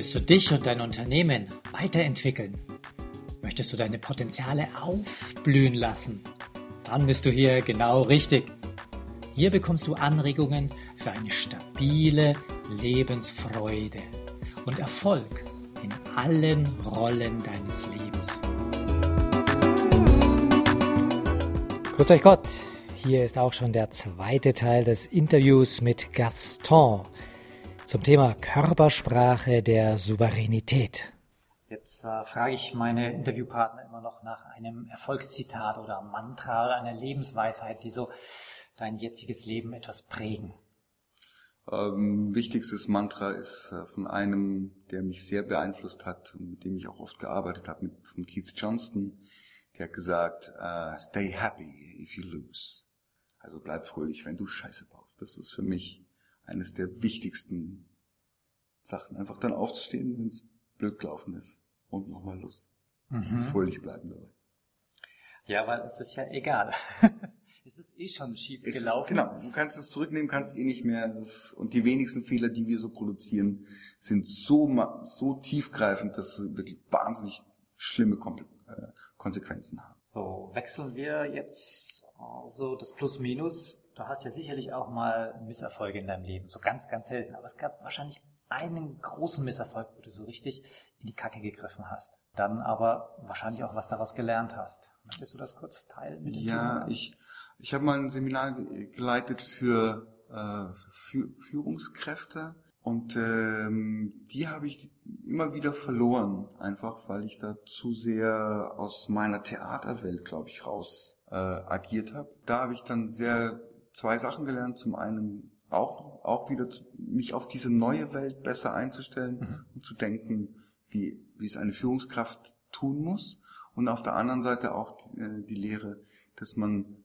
Willst du dich und dein Unternehmen weiterentwickeln? Möchtest du deine Potenziale aufblühen lassen? Dann bist du hier genau richtig. Hier bekommst du Anregungen für eine stabile Lebensfreude und Erfolg in allen Rollen deines Lebens. Grüß euch Gott, hier ist auch schon der zweite Teil des Interviews mit Gaston zum Thema Körpersprache der Souveränität. Jetzt äh, frage ich meine Interviewpartner immer noch nach einem Erfolgszitat oder Mantra oder einer Lebensweisheit, die so dein jetziges Leben etwas prägen. Ähm, wichtigstes Mantra ist äh, von einem, der mich sehr beeinflusst hat und mit dem ich auch oft gearbeitet habe, mit, von Keith Johnston. Der hat gesagt, uh, stay happy if you lose. Also bleib fröhlich, wenn du Scheiße baust. Das ist für mich eines der wichtigsten Sachen. Einfach dann aufzustehen, wenn es blöd gelaufen ist. Und nochmal Lust. Mhm. Fröhlich bleiben dabei. Ja, weil es ist ja egal. es ist eh schon schief es gelaufen. Ist, genau, du kannst es zurücknehmen, kannst eh nicht mehr. Das, und die wenigsten Fehler, die wir so produzieren, sind so, so tiefgreifend, dass sie wirklich wahnsinnig schlimme äh, Konsequenzen haben. So, wechseln wir jetzt äh, so das Plus-Minus. Du hast ja sicherlich auch mal Misserfolge in deinem Leben, so ganz, ganz selten. Aber es gab wahrscheinlich einen großen Misserfolg, wo du so richtig in die Kacke gegriffen hast. Dann aber wahrscheinlich auch was daraus gelernt hast. Möchtest du das kurz teilen mit den Ja, ich, ich habe mal ein Seminar geleitet für, äh, für Führungskräfte und ähm, die habe ich immer wieder verloren, einfach weil ich da zu sehr aus meiner Theaterwelt, glaube ich, raus äh, agiert habe. Da habe ich dann sehr zwei Sachen gelernt. Zum einen auch, auch wieder zu, mich auf diese neue Welt besser einzustellen mhm. und zu denken, wie, wie es eine Führungskraft tun muss. Und auf der anderen Seite auch die, äh, die Lehre, dass man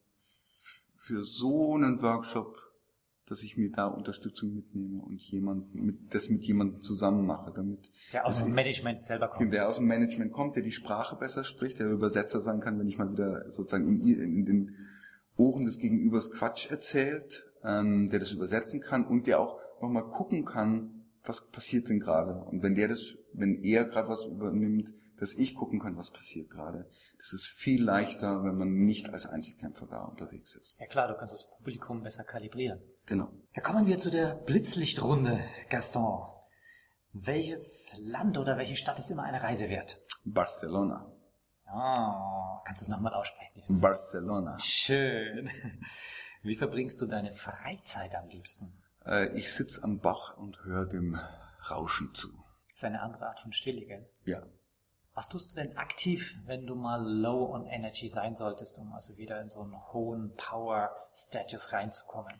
für so einen Workshop, dass ich mir da Unterstützung mitnehme und jemand mit, das mit jemandem zusammen mache, damit der aus dem Management selber kommt, der aus dem Management kommt, der die Sprache besser spricht, der Übersetzer sein kann, wenn ich mal wieder sozusagen in, in den Ohren des Gegenübers Quatsch erzählt, ähm, der das übersetzen kann und der auch nochmal gucken kann, was passiert denn gerade. Und wenn der das, wenn er gerade was übernimmt, dass ich gucken kann, was passiert gerade. Das ist viel leichter, wenn man nicht als Einzelkämpfer da unterwegs ist. Ja klar, du kannst das Publikum besser kalibrieren. Genau. Ja, kommen wir zu der Blitzlichtrunde, Gaston. Welches Land oder welche Stadt ist immer eine Reise wert? Barcelona. Oh, kannst du es nochmal aussprechen? Barcelona. Schön. Wie verbringst du deine Freizeit am liebsten? Äh, ich sitze am Bach und höre dem Rauschen zu. Das ist eine andere Art von Stille, gell? Ja. Was tust du denn aktiv, wenn du mal low on energy sein solltest, um also wieder in so einen hohen Power-Status reinzukommen?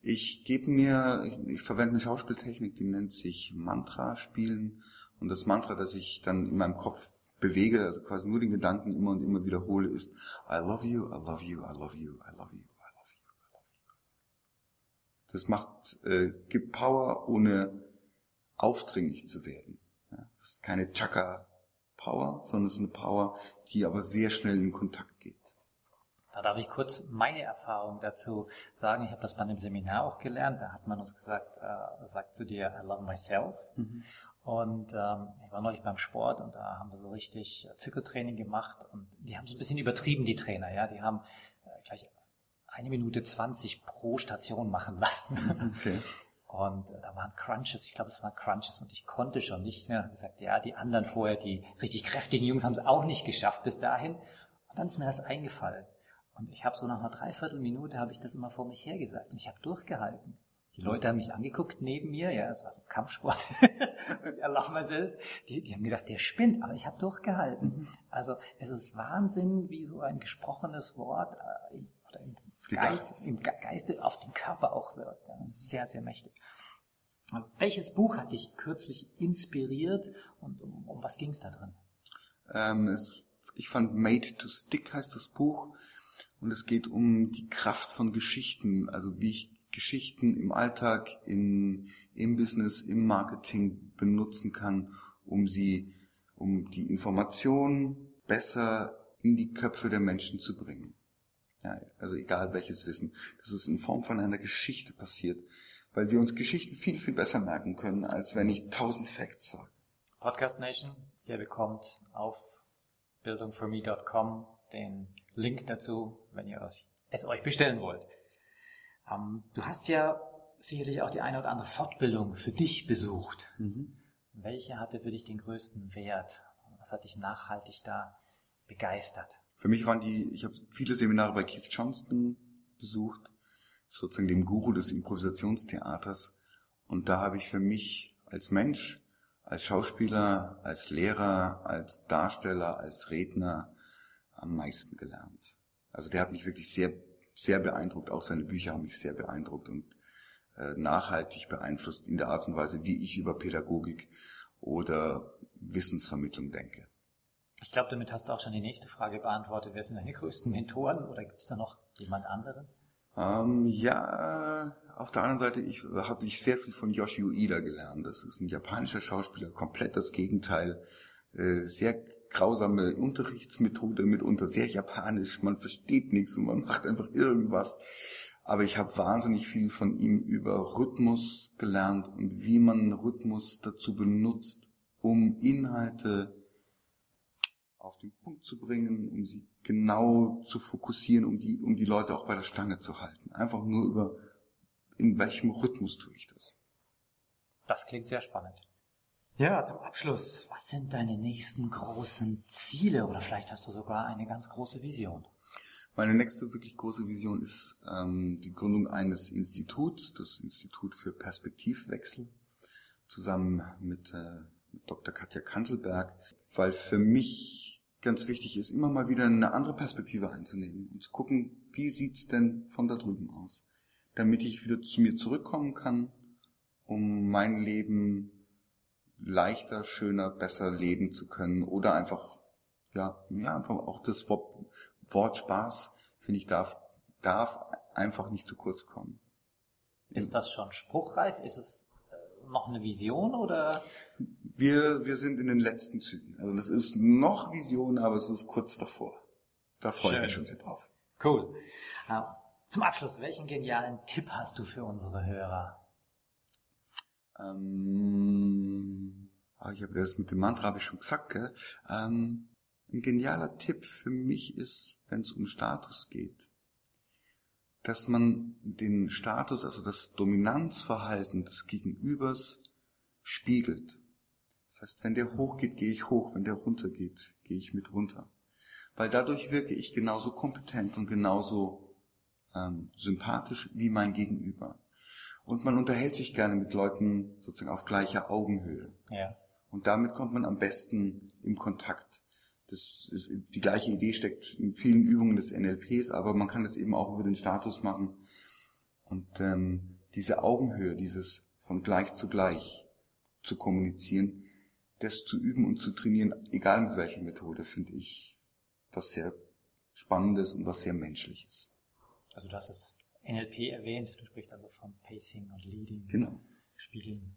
Ich gebe mir, ich, ich verwende eine Schauspieltechnik, die nennt sich Mantra spielen. Und das Mantra, das ich dann in meinem Kopf bewege, also quasi nur den Gedanken immer und immer wiederhole, ist I love you, I love you, I love you, I love you. Das macht, äh, gibt Power, ohne aufdringlich zu werden. Ja, das ist keine Chaka-Power, sondern es ist eine Power, die aber sehr schnell in Kontakt geht. Da darf ich kurz meine Erfahrung dazu sagen. Ich habe das bei einem Seminar auch gelernt. Da hat man uns gesagt, äh, sagt zu dir, I love myself. Mhm. Und ähm, ich war neulich beim Sport und da haben wir so richtig Zirkeltraining gemacht und die haben so ein bisschen übertrieben, die Trainer. Ja, die haben äh, gleich eine Minute zwanzig pro Station machen lassen. Okay. Und äh, da waren Crunches, ich glaube, es waren Crunches und ich konnte schon nicht mehr. Ich gesagt, ja, die anderen vorher, die richtig kräftigen Jungs haben es auch nicht geschafft bis dahin. Und dann ist mir das eingefallen. Und ich habe so nach einer Dreiviertelminute habe ich das immer vor mich hergesagt und ich habe durchgehalten. Die Leute haben mich angeguckt neben mir, ja, es war so Kampfsport. I love myself. Die, die haben gedacht, der spinnt, aber ich habe durchgehalten. Mhm. Also es ist Wahnsinn, wie so ein gesprochenes Wort äh, oder im Geist, im Geiste auf den Körper auch wirkt. Ja, sehr, sehr mächtig. Welches Buch hat dich kürzlich inspiriert und um, um was ging es da drin? Ähm, es, ich fand Made to Stick heißt das Buch und es geht um die Kraft von Geschichten, also wie ich Geschichten im Alltag, in, im Business, im Marketing benutzen kann, um sie, um die Information besser in die Köpfe der Menschen zu bringen. Ja, also egal welches Wissen, dass es in Form von einer Geschichte passiert, weil wir uns Geschichten viel, viel besser merken können, als wenn ich tausend Facts sage. Podcast Nation. Ihr bekommt auf bildungforme.com den Link dazu, wenn ihr es euch bestellen wollt. Ähm, du hast ja sicherlich auch die eine oder andere Fortbildung für dich besucht. Mhm. Welche hatte für dich den größten Wert? Was hat dich nachhaltig da begeistert? Für mich waren die, ich habe viele Seminare bei Keith Johnston besucht, sozusagen dem Guru des Improvisationstheaters. Und da habe ich für mich als Mensch, als Schauspieler, als Lehrer, als Darsteller, als Redner am meisten gelernt. Also der hat mich wirklich sehr, sehr beeindruckt. Auch seine Bücher haben mich sehr beeindruckt und äh, nachhaltig beeinflusst in der Art und Weise, wie ich über Pädagogik oder Wissensvermittlung denke. Ich glaube, damit hast du auch schon die nächste Frage beantwortet. Wer sind deine größten Mentoren oder gibt es da noch jemand anderen? Ähm, ja, auf der anderen Seite, ich habe ich sehr viel von Yoshio Ida gelernt. Das ist ein japanischer Schauspieler, komplett das Gegenteil. Äh, sehr grausame Unterrichtsmethode mitunter, sehr japanisch. Man versteht nichts und man macht einfach irgendwas. Aber ich habe wahnsinnig viel von ihm über Rhythmus gelernt und wie man Rhythmus dazu benutzt, um Inhalte auf den Punkt zu bringen, um sie genau zu fokussieren, um die, um die Leute auch bei der Stange zu halten. Einfach nur über, in welchem Rhythmus tue ich das. Das klingt sehr spannend. Ja, zum Abschluss, was sind deine nächsten großen Ziele oder vielleicht hast du sogar eine ganz große Vision? Meine nächste wirklich große Vision ist ähm, die Gründung eines Instituts, das Institut für Perspektivwechsel, zusammen mit, äh, mit Dr. Katja Kantelberg, weil für mich ganz wichtig ist, immer mal wieder eine andere Perspektive einzunehmen und zu gucken, wie sieht's denn von da drüben aus, damit ich wieder zu mir zurückkommen kann, um mein Leben leichter, schöner, besser leben zu können oder einfach, ja, ja, einfach auch das Wort, Wort Spaß, finde ich, darf, darf einfach nicht zu kurz kommen. Ist das schon spruchreif? Ist es noch eine Vision oder? Wir, wir sind in den letzten Zügen. Also das ist noch Vision, aber es ist kurz davor. Da freue ich mich schon sehr drauf. Cool. Uh, zum Abschluss, welchen genialen Tipp hast du für unsere Hörer? Ähm, ich habe das mit dem Mantra habe ich schon gesagt. Gell? Ähm, ein genialer Tipp für mich ist, wenn es um Status geht, dass man den Status, also das Dominanzverhalten des Gegenübers spiegelt. Das heißt, wenn der hochgeht, gehe ich hoch, wenn der runtergeht, gehe ich mit runter. Weil dadurch wirke ich genauso kompetent und genauso ähm, sympathisch wie mein Gegenüber. Und man unterhält sich gerne mit Leuten sozusagen auf gleicher Augenhöhe. Ja. Und damit kommt man am besten im Kontakt das die gleiche Idee steckt in vielen Übungen des NLPs, aber man kann das eben auch über den Status machen. Und ähm, diese Augenhöhe, dieses von gleich zu gleich zu kommunizieren, das zu üben und zu trainieren, egal mit welcher Methode, finde ich was sehr Spannendes und was sehr Menschliches. Also du hast das NLP erwähnt, du sprichst also von Pacing und Leading, genau. Spiegeln.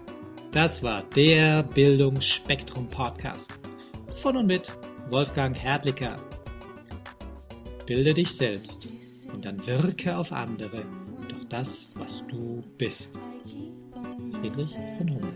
das war der Bildungsspektrum Podcast. Von und mit Wolfgang Herdlicker. Bilde dich selbst und dann wirke auf andere durch das, was du bist. Friedrich von Hummel.